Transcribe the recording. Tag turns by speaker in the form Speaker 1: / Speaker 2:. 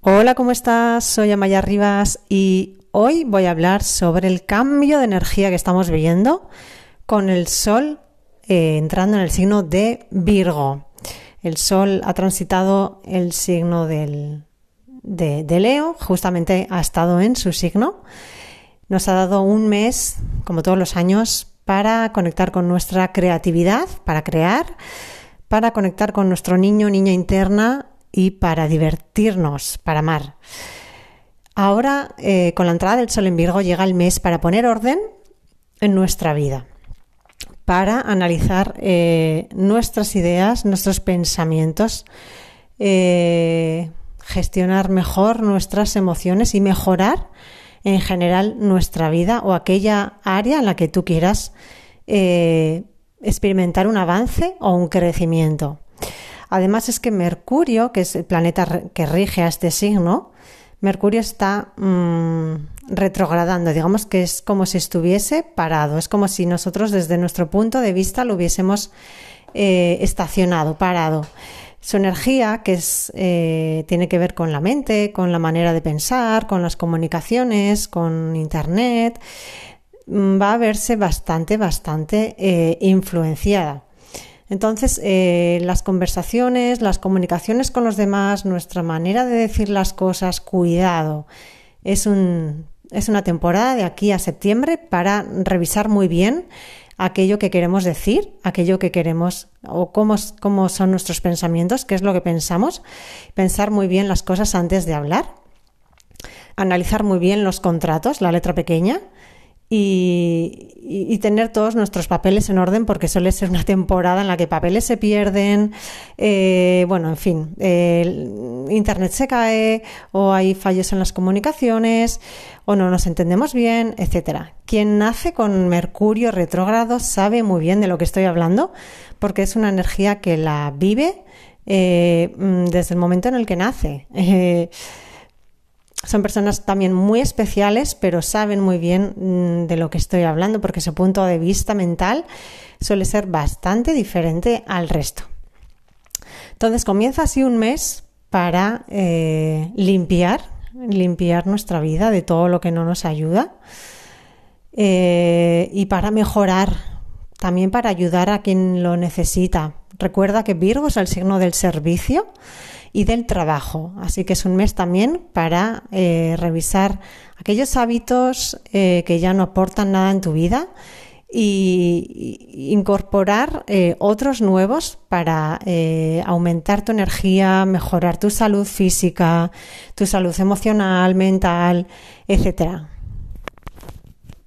Speaker 1: Hola, ¿cómo estás? Soy Amaya Rivas y hoy voy a hablar sobre el cambio de energía que estamos viviendo con el Sol eh, entrando en el signo de Virgo. El Sol ha transitado el signo de, de Leo, justamente ha estado en su signo. Nos ha dado un mes, como todos los años, para conectar con nuestra creatividad, para crear, para conectar con nuestro niño, niña interna y para divertirnos, para amar. Ahora, eh, con la entrada del Sol en Virgo, llega el mes para poner orden en nuestra vida, para analizar eh, nuestras ideas, nuestros pensamientos, eh, gestionar mejor nuestras emociones y mejorar en general nuestra vida o aquella área en la que tú quieras experimentar un avance o un crecimiento. Además es que Mercurio, que es el planeta que rige a este signo, Mercurio está mmm, retrogradando, digamos que es como si estuviese parado, es como si nosotros desde nuestro punto de vista lo hubiésemos eh, estacionado, parado. Su energía, que es, eh, tiene que ver con la mente, con la manera de pensar, con las comunicaciones, con Internet, mm, va a verse bastante, bastante eh, influenciada. Entonces, eh, las conversaciones, las comunicaciones con los demás, nuestra manera de decir las cosas, cuidado. Es, un, es una temporada de aquí a septiembre para revisar muy bien aquello que queremos decir, aquello que queremos o cómo, cómo son nuestros pensamientos, qué es lo que pensamos, pensar muy bien las cosas antes de hablar, analizar muy bien los contratos, la letra pequeña, y, tener todos nuestros papeles en orden porque suele ser una temporada en la que papeles se pierden, eh, bueno, en fin, Internet se cae o hay fallos en las comunicaciones o no nos entendemos bien, etcétera. Quien nace con Mercurio retrógrado sabe muy bien de lo que estoy hablando porque es una energía que la vive eh, mm, desde el momento en el que nace. Son personas también muy especiales, pero saben muy bien mm, de lo que estoy hablando porque su punto de vista mental suele ser bastante diferente al resto. Entonces comienza así un mes para eh, limpiar, limpiar nuestra vida de todo lo que no nos ayuda eh, y para mejorar, también para ayudar a quien lo necesita. Recuerda que Virgo es el signo del servicio y del trabajo. Así que es un mes también para eh, revisar aquellos hábitos eh, que ya no aportan nada en tu vida y, incorporar eh, otros nuevos para aumentar tu energía, mejorar tu salud física, tu salud emocional, mental, etcétera.